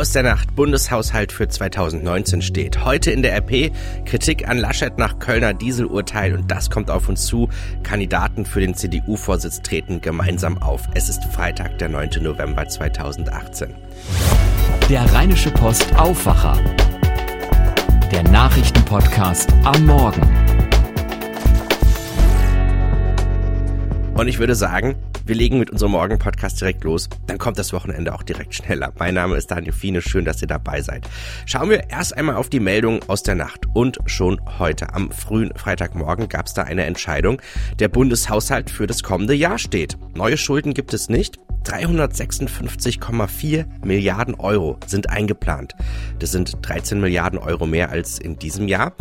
aus der Nacht. Bundeshaushalt für 2019 steht. Heute in der RP Kritik an Laschet nach Kölner Dieselurteil und das kommt auf uns zu. Kandidaten für den CDU-Vorsitz treten gemeinsam auf. Es ist Freitag, der 9. November 2018. Der Rheinische Post Aufwacher. Der Nachrichtenpodcast am Morgen. Und ich würde sagen, wir legen mit unserem Morgen-Podcast direkt los. Dann kommt das Wochenende auch direkt schneller. Mein Name ist Daniel Fiene. Schön, dass ihr dabei seid. Schauen wir erst einmal auf die Meldung aus der Nacht. Und schon heute, am frühen Freitagmorgen, gab es da eine Entscheidung. Der Bundeshaushalt für das kommende Jahr steht. Neue Schulden gibt es nicht. 356,4 Milliarden Euro sind eingeplant. Das sind 13 Milliarden Euro mehr als in diesem Jahr.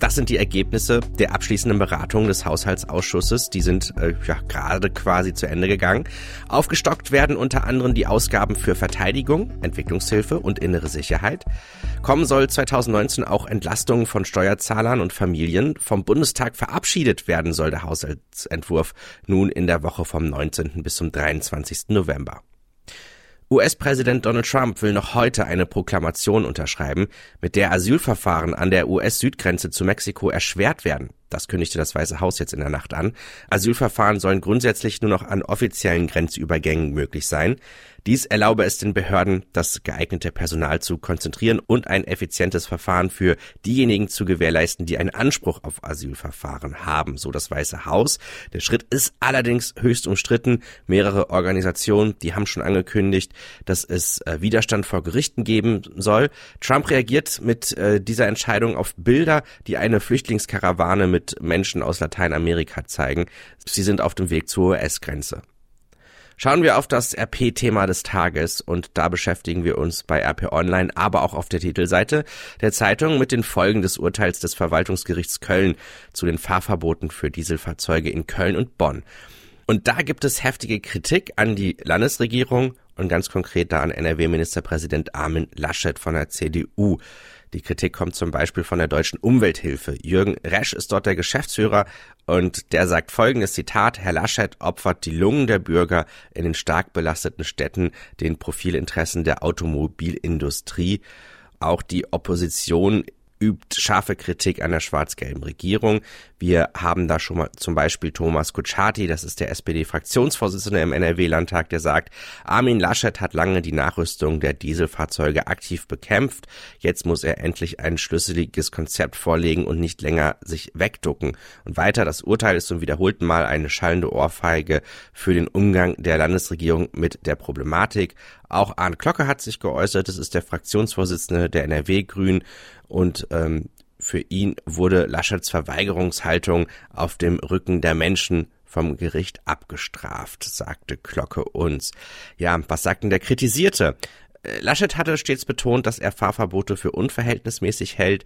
Das sind die Ergebnisse der abschließenden Beratung des Haushaltsausschusses. Die sind äh, ja gerade quasi zu Ende gegangen. Aufgestockt werden unter anderem die Ausgaben für Verteidigung, Entwicklungshilfe und innere Sicherheit. Kommen soll 2019 auch Entlastungen von Steuerzahlern und Familien. Vom Bundestag verabschiedet werden soll der Haushaltsentwurf nun in der Woche vom 19. bis zum 23. November. US-Präsident Donald Trump will noch heute eine Proklamation unterschreiben, mit der Asylverfahren an der US-Südgrenze zu Mexiko erschwert werden. Das kündigte das Weiße Haus jetzt in der Nacht an. Asylverfahren sollen grundsätzlich nur noch an offiziellen Grenzübergängen möglich sein. Dies erlaube es den Behörden, das geeignete Personal zu konzentrieren und ein effizientes Verfahren für diejenigen zu gewährleisten, die einen Anspruch auf Asylverfahren haben, so das Weiße Haus. Der Schritt ist allerdings höchst umstritten. Mehrere Organisationen, die haben schon angekündigt, dass es äh, Widerstand vor Gerichten geben soll. Trump reagiert mit äh, dieser Entscheidung auf Bilder, die eine Flüchtlingskarawane mit Menschen aus Lateinamerika zeigen. Sie sind auf dem Weg zur US-Grenze. Schauen wir auf das RP-Thema des Tages und da beschäftigen wir uns bei RP Online, aber auch auf der Titelseite der Zeitung mit den Folgen des Urteils des Verwaltungsgerichts Köln zu den Fahrverboten für Dieselfahrzeuge in Köln und Bonn. Und da gibt es heftige Kritik an die Landesregierung und ganz konkret da an NRW-Ministerpräsident Armin Laschet von der CDU. Die Kritik kommt zum Beispiel von der Deutschen Umwelthilfe. Jürgen Resch ist dort der Geschäftsführer und der sagt folgendes Zitat, Herr Laschet opfert die Lungen der Bürger in den stark belasteten Städten den Profilinteressen der Automobilindustrie. Auch die Opposition übt scharfe Kritik an der schwarz-gelben Regierung. Wir haben da schon mal zum Beispiel Thomas Kutschaty, das ist der SPD-Fraktionsvorsitzende im NRW-Landtag, der sagt, Armin Laschet hat lange die Nachrüstung der Dieselfahrzeuge aktiv bekämpft. Jetzt muss er endlich ein schlüsseliges Konzept vorlegen und nicht länger sich wegducken. Und weiter, das Urteil ist zum wiederholten Mal eine schallende Ohrfeige für den Umgang der Landesregierung mit der Problematik. Auch Arndt Glocke hat sich geäußert, das ist der Fraktionsvorsitzende der NRW-Grünen und ähm, für ihn wurde Laschets Verweigerungshaltung auf dem Rücken der Menschen vom Gericht abgestraft, sagte Glocke uns. Ja, was sagt denn der Kritisierte? Äh, Laschet hatte stets betont, dass er Fahrverbote für unverhältnismäßig hält.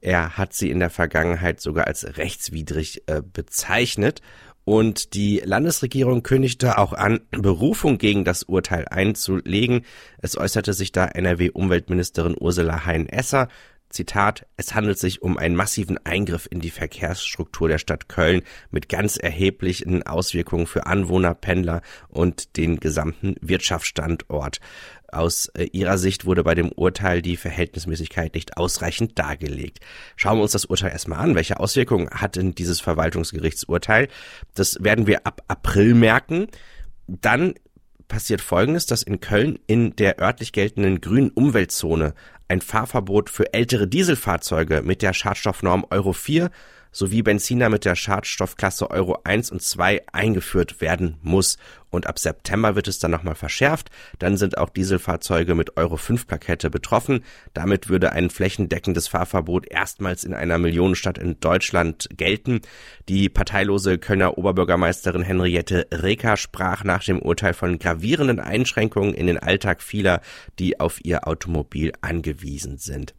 Er hat sie in der Vergangenheit sogar als rechtswidrig äh, bezeichnet und die Landesregierung kündigte auch an, Berufung gegen das Urteil einzulegen. Es äußerte sich da NRW-Umweltministerin Ursula Hein-Esser. Zitat, es handelt sich um einen massiven Eingriff in die Verkehrsstruktur der Stadt Köln mit ganz erheblichen Auswirkungen für Anwohner, Pendler und den gesamten Wirtschaftsstandort. Aus äh, ihrer Sicht wurde bei dem Urteil die Verhältnismäßigkeit nicht ausreichend dargelegt. Schauen wir uns das Urteil erstmal an. Welche Auswirkungen hat denn dieses Verwaltungsgerichtsurteil? Das werden wir ab April merken. Dann passiert Folgendes, dass in Köln in der örtlich geltenden grünen Umweltzone ein Fahrverbot für ältere Dieselfahrzeuge mit der Schadstoffnorm Euro 4 sowie Benziner mit der Schadstoffklasse Euro 1 und 2 eingeführt werden muss. Und ab September wird es dann nochmal verschärft. Dann sind auch Dieselfahrzeuge mit Euro 5 Plakette betroffen. Damit würde ein flächendeckendes Fahrverbot erstmals in einer Millionenstadt in Deutschland gelten. Die parteilose Kölner Oberbürgermeisterin Henriette Reker sprach nach dem Urteil von gravierenden Einschränkungen in den Alltag vieler, die auf ihr Automobil angewiesen sind.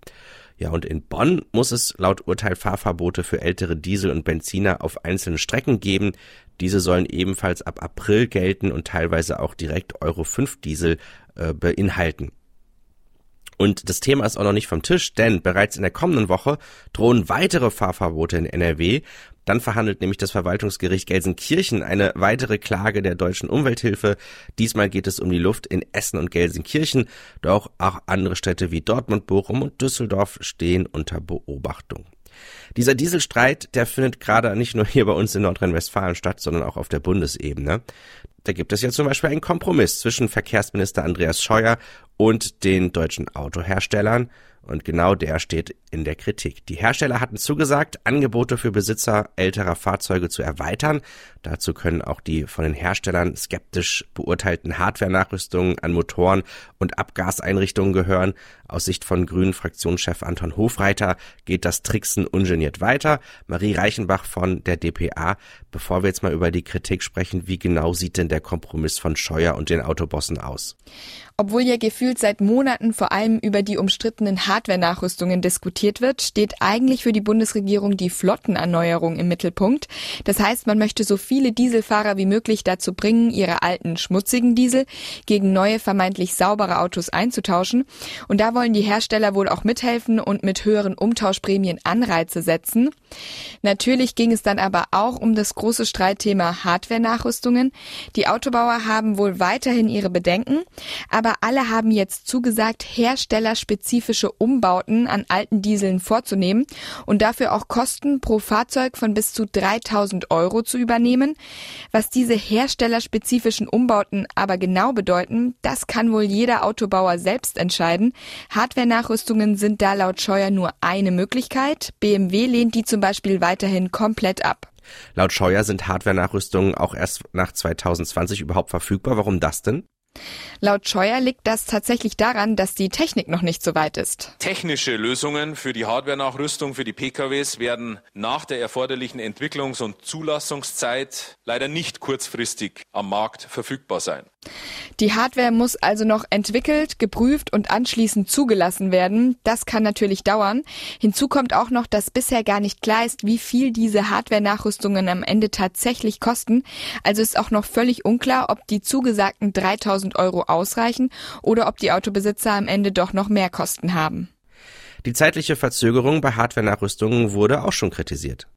Ja, und in Bonn muss es laut Urteil Fahrverbote für ältere Diesel und Benziner auf einzelnen Strecken geben. Diese sollen ebenfalls ab April gelten und teilweise auch direkt Euro 5 Diesel äh, beinhalten. Und das Thema ist auch noch nicht vom Tisch, denn bereits in der kommenden Woche drohen weitere Fahrverbote in NRW. Dann verhandelt nämlich das Verwaltungsgericht Gelsenkirchen eine weitere Klage der deutschen Umwelthilfe. Diesmal geht es um die Luft in Essen und Gelsenkirchen. Doch auch andere Städte wie Dortmund, Bochum und Düsseldorf stehen unter Beobachtung. Dieser Dieselstreit, der findet gerade nicht nur hier bei uns in Nordrhein-Westfalen statt, sondern auch auf der Bundesebene. Da gibt es ja zum Beispiel einen Kompromiss zwischen Verkehrsminister Andreas Scheuer und den deutschen Autoherstellern. Und genau der steht in der Kritik. Die Hersteller hatten zugesagt, Angebote für Besitzer älterer Fahrzeuge zu erweitern. Dazu können auch die von den Herstellern skeptisch beurteilten Hardware-Nachrüstungen an Motoren und Abgaseinrichtungen gehören. Aus Sicht von Grünen Fraktionschef Anton Hofreiter geht das Tricksen ungeniert weiter. Marie Reichenbach von der DPA. Bevor wir jetzt mal über die Kritik sprechen, wie genau sieht denn der Kompromiss von Scheuer und den Autobossen aus? Obwohl ja gefühlt seit Monaten vor allem über die umstrittenen Hardware-Nachrüstungen diskutiert wird, steht eigentlich für die Bundesregierung die Flottenerneuerung im Mittelpunkt. Das heißt, man möchte so viele Dieselfahrer wie möglich dazu bringen, ihre alten schmutzigen Diesel gegen neue vermeintlich saubere Autos einzutauschen. Und da wollen die Hersteller wohl auch mithelfen und mit höheren Umtauschprämien Anreize setzen. Natürlich ging es dann aber auch um das große Streitthema Hardware-Nachrüstungen. Die Autobauer haben wohl weiterhin ihre Bedenken, aber alle haben jetzt zugesagt, herstellerspezifische Umbauten an alten Dieseln vorzunehmen und dafür auch Kosten pro Fahrzeug von bis zu 3000 Euro zu übernehmen. Was diese herstellerspezifischen Umbauten aber genau bedeuten, das kann wohl jeder Autobauer selbst entscheiden. Hardware-Nachrüstungen sind da laut Scheuer nur eine Möglichkeit. BMW lehnt die zum Beispiel weiterhin komplett ab. Laut Scheuer sind Hardware-Nachrüstungen auch erst nach 2020 überhaupt verfügbar. Warum das denn? Laut Scheuer liegt das tatsächlich daran, dass die Technik noch nicht so weit ist. Technische Lösungen für die Hardware-Nachrüstung für die PKWs werden nach der erforderlichen Entwicklungs- und Zulassungszeit leider nicht kurzfristig am Markt verfügbar sein. Die Hardware muss also noch entwickelt, geprüft und anschließend zugelassen werden. Das kann natürlich dauern. Hinzu kommt auch noch, dass bisher gar nicht klar ist, wie viel diese Hardware-Nachrüstungen am Ende tatsächlich kosten. Also ist auch noch völlig unklar, ob die zugesagten 3000 Euro ausreichen oder ob die Autobesitzer am Ende doch noch mehr Kosten haben. Die zeitliche Verzögerung bei Hardware-Nachrüstungen wurde auch schon kritisiert.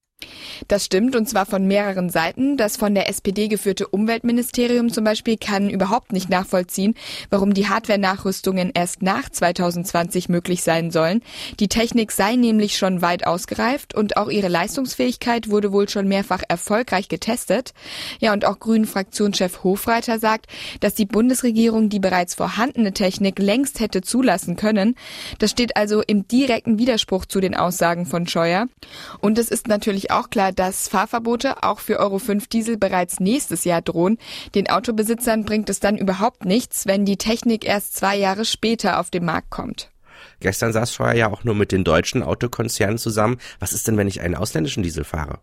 Das stimmt, und zwar von mehreren Seiten. Das von der SPD geführte Umweltministerium zum Beispiel kann überhaupt nicht nachvollziehen, warum die Hardware-Nachrüstungen erst nach 2020 möglich sein sollen. Die Technik sei nämlich schon weit ausgereift und auch ihre Leistungsfähigkeit wurde wohl schon mehrfach erfolgreich getestet. Ja, und auch Grünen-Fraktionschef Hofreiter sagt, dass die Bundesregierung die bereits vorhandene Technik längst hätte zulassen können. Das steht also im direkten Widerspruch zu den Aussagen von Scheuer. Und es ist natürlich auch klar, dass Fahrverbote auch für Euro 5 Diesel bereits nächstes Jahr drohen. Den Autobesitzern bringt es dann überhaupt nichts, wenn die Technik erst zwei Jahre später auf den Markt kommt. Gestern saß Scheuer ja auch nur mit den deutschen Autokonzernen zusammen. Was ist denn, wenn ich einen ausländischen Diesel fahre?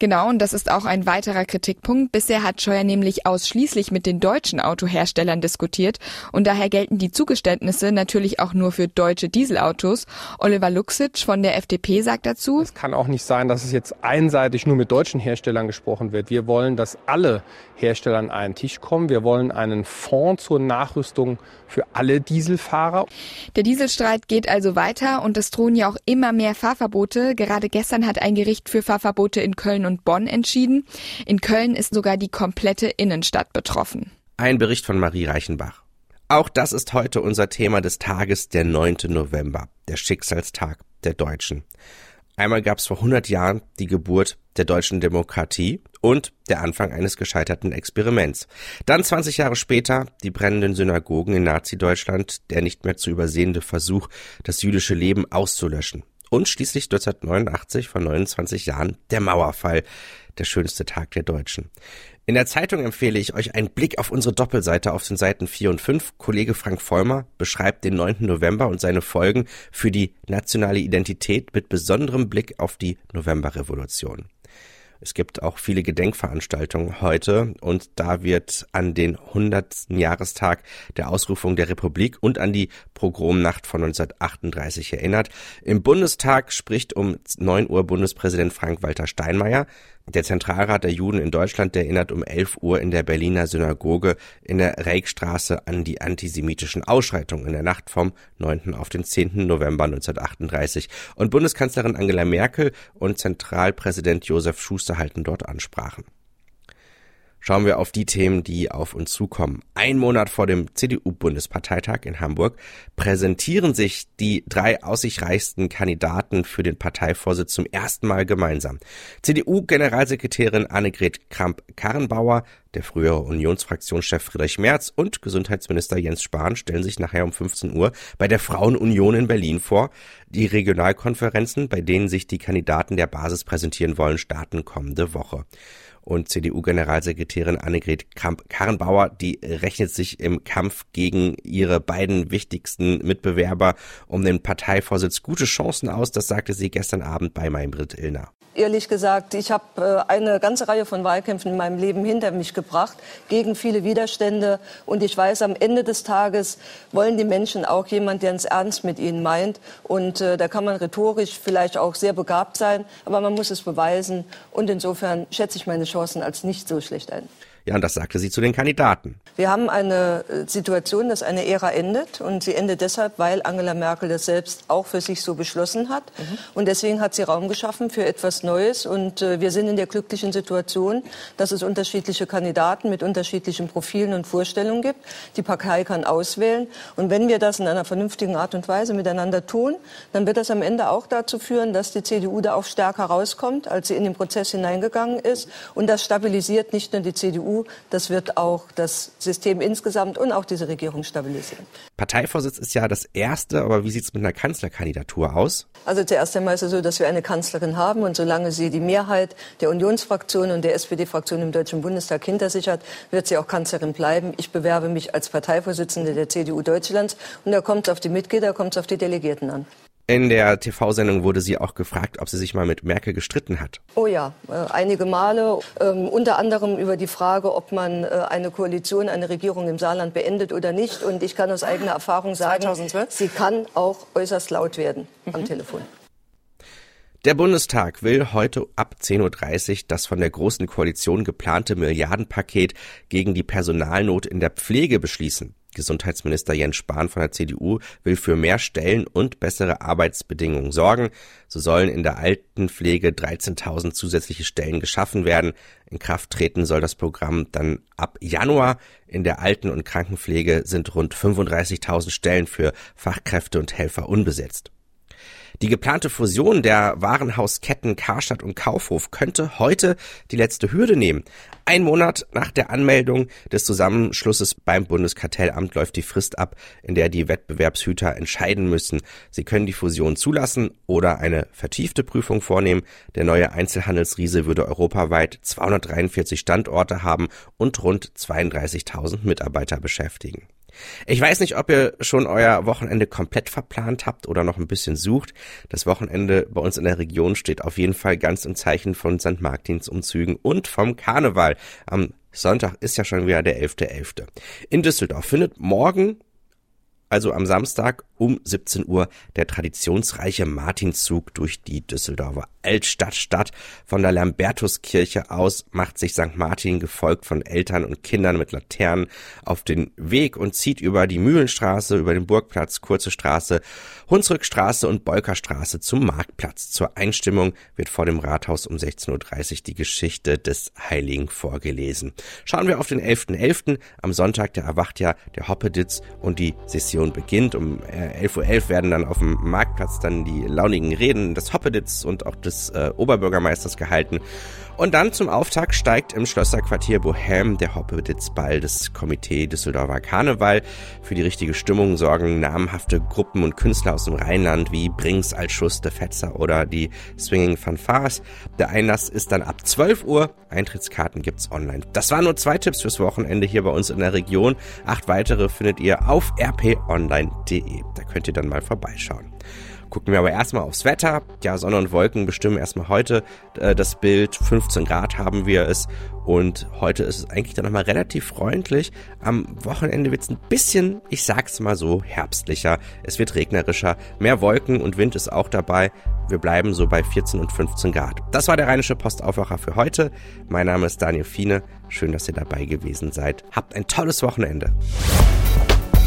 Genau, und das ist auch ein weiterer Kritikpunkt. Bisher hat Scheuer nämlich ausschließlich mit den deutschen Autoherstellern diskutiert und daher gelten die Zugeständnisse natürlich auch nur für deutsche Dieselautos. Oliver Luxic von der FDP sagt dazu, Es kann auch nicht sein, dass es jetzt einseitig nur mit deutschen Herstellern gesprochen wird. Wir wollen, dass alle Hersteller an einen Tisch kommen. Wir wollen einen Fonds zur Nachrüstung für alle Dieselfahrer. Der Dieselstreit geht also weiter und es drohen ja auch immer mehr Fahrverbote. Gerade gestern hat ein Gericht für Fahrverbote in Köln und Bonn entschieden. In Köln ist sogar die komplette Innenstadt betroffen. Ein Bericht von Marie Reichenbach. Auch das ist heute unser Thema des Tages, der 9. November, der Schicksalstag der Deutschen. Einmal gab es vor 100 Jahren die Geburt der deutschen Demokratie und der Anfang eines gescheiterten Experiments. Dann 20 Jahre später die brennenden Synagogen in Nazi-Deutschland, der nicht mehr zu übersehende Versuch, das jüdische Leben auszulöschen. Und schließlich 1989 vor 29 Jahren der Mauerfall, der schönste Tag der Deutschen. In der Zeitung empfehle ich euch einen Blick auf unsere Doppelseite auf den Seiten 4 und 5. Kollege Frank Vollmer beschreibt den 9. November und seine Folgen für die nationale Identität mit besonderem Blick auf die Novemberrevolution. Es gibt auch viele Gedenkveranstaltungen heute und da wird an den 100. Jahrestag der Ausrufung der Republik und an die Pogromnacht von 1938 erinnert. Im Bundestag spricht um 9 Uhr Bundespräsident Frank-Walter Steinmeier. Der Zentralrat der Juden in Deutschland erinnert um 11 Uhr in der Berliner Synagoge in der Reichstraße an die antisemitischen Ausschreitungen in der Nacht vom 9. auf den 10. November 1938. Und Bundeskanzlerin Angela Merkel und Zentralpräsident Josef Schuster halten dort Ansprachen. Schauen wir auf die Themen, die auf uns zukommen. Ein Monat vor dem CDU-Bundesparteitag in Hamburg präsentieren sich die drei aussichtreichsten Kandidaten für den Parteivorsitz zum ersten Mal gemeinsam. CDU-Generalsekretärin Annegret Kramp-Karrenbauer, der frühere Unionsfraktionschef Friedrich Merz und Gesundheitsminister Jens Spahn stellen sich nachher um 15 Uhr bei der Frauenunion in Berlin vor. Die Regionalkonferenzen, bei denen sich die Kandidaten der Basis präsentieren wollen, starten kommende Woche und CDU-Generalsekretärin Annegret Kramp-Karrenbauer, die rechnet sich im Kampf gegen ihre beiden wichtigsten Mitbewerber um den Parteivorsitz gute Chancen aus. Das sagte sie gestern Abend bei Maybrit Illner. Ehrlich gesagt, ich habe äh, eine ganze Reihe von Wahlkämpfen in meinem Leben hinter mich gebracht, gegen viele Widerstände. Und ich weiß, am Ende des Tages wollen die Menschen auch jemand, der es ernst mit ihnen meint. Und äh, da kann man rhetorisch vielleicht auch sehr begabt sein, aber man muss es beweisen. Und insofern schätze ich meine Chancen als nicht so schlecht ein. Ja, und das sagte sie zu den Kandidaten. Wir haben eine äh, Situation, dass eine Ära endet. Und sie endet deshalb, weil Angela Merkel das selbst auch für sich so beschlossen hat. Mhm. Und deswegen hat sie Raum geschaffen für etwas Neues. Und äh, wir sind in der glücklichen Situation, dass es unterschiedliche Kandidaten mit unterschiedlichen Profilen und Vorstellungen gibt. Die Partei kann auswählen. Und wenn wir das in einer vernünftigen Art und Weise miteinander tun, dann wird das am Ende auch dazu führen, dass die CDU da auch stärker rauskommt, als sie in den Prozess hineingegangen ist. Und das stabilisiert nicht nur die CDU, das wird auch das System insgesamt und auch diese Regierung stabilisieren. Parteivorsitz ist ja das erste, aber wie sieht es mit einer Kanzlerkandidatur aus? Also zuerst einmal ist es so, dass wir eine Kanzlerin haben und solange sie die Mehrheit der Unionsfraktion und der SPD-Fraktion im Deutschen Bundestag hinter sich hat, wird sie auch Kanzlerin bleiben. Ich bewerbe mich als Parteivorsitzende der CDU Deutschlands und da kommt es auf die Mitglieder, kommt es auf die Delegierten an. In der TV-Sendung wurde sie auch gefragt, ob sie sich mal mit Merkel gestritten hat. Oh ja, äh, einige Male. Ähm, unter anderem über die Frage, ob man äh, eine Koalition, eine Regierung im Saarland beendet oder nicht. Und ich kann aus eigener Erfahrung sagen, 2012? sie kann auch äußerst laut werden mhm. am Telefon. Der Bundestag will heute ab 10.30 Uhr das von der Großen Koalition geplante Milliardenpaket gegen die Personalnot in der Pflege beschließen. Gesundheitsminister Jens Spahn von der CDU will für mehr Stellen und bessere Arbeitsbedingungen sorgen. So sollen in der Altenpflege 13.000 zusätzliche Stellen geschaffen werden. In Kraft treten soll das Programm dann ab Januar. In der Alten- und Krankenpflege sind rund 35.000 Stellen für Fachkräfte und Helfer unbesetzt. Die geplante Fusion der Warenhausketten Karstadt und Kaufhof könnte heute die letzte Hürde nehmen. Ein Monat nach der Anmeldung des Zusammenschlusses beim Bundeskartellamt läuft die Frist ab, in der die Wettbewerbshüter entscheiden müssen. Sie können die Fusion zulassen oder eine vertiefte Prüfung vornehmen. Der neue Einzelhandelsriese würde europaweit 243 Standorte haben und rund 32.000 Mitarbeiter beschäftigen. Ich weiß nicht, ob ihr schon euer Wochenende komplett verplant habt oder noch ein bisschen sucht. Das Wochenende bei uns in der Region steht auf jeden Fall ganz im Zeichen von St. Martins Umzügen und vom Karneval. Am Sonntag ist ja schon wieder der 11.11. .11. In Düsseldorf findet morgen also am Samstag um 17 Uhr der traditionsreiche Martinszug durch die Düsseldorfer Altstadt statt. Von der Lambertuskirche aus macht sich St. Martin gefolgt von Eltern und Kindern mit Laternen auf den Weg und zieht über die Mühlenstraße, über den Burgplatz, Kurze Straße, Hunsrückstraße und Bolkerstraße zum Marktplatz. Zur Einstimmung wird vor dem Rathaus um 16.30 Uhr die Geschichte des Heiligen vorgelesen. Schauen wir auf den 11.11. .11. Am Sonntag, der erwacht ja der Hoppeditz und die Session beginnt. Um 11.11 Uhr .11 werden dann auf dem Marktplatz dann die launigen Reden des Hoppeditz und auch des äh, Oberbürgermeisters gehalten. Und dann zum Auftakt steigt im Schlösserquartier Bohem der Hoppeditzball des Komitee Düsseldorfer Karneval. Für die richtige Stimmung sorgen namhafte Gruppen und Künstler aus dem Rheinland wie Brings als Schuss der Fetzer oder die Swinging Fanfars. Der Einlass ist dann ab 12 Uhr. Eintrittskarten gibt's online. Das waren nur zwei Tipps fürs Wochenende hier bei uns in der Region. Acht weitere findet ihr auf rponline.de. Da könnt ihr dann mal vorbeischauen. Gucken wir aber erstmal aufs Wetter. Ja, Sonne und Wolken bestimmen erstmal heute äh, das Bild. 15 Grad haben wir es und heute ist es eigentlich dann nochmal relativ freundlich. Am Wochenende wird es ein bisschen, ich sag's mal so, herbstlicher. Es wird regnerischer, mehr Wolken und Wind ist auch dabei. Wir bleiben so bei 14 und 15 Grad. Das war der Rheinische Postaufwacher für heute. Mein Name ist Daniel Fiene. Schön, dass ihr dabei gewesen seid. Habt ein tolles Wochenende.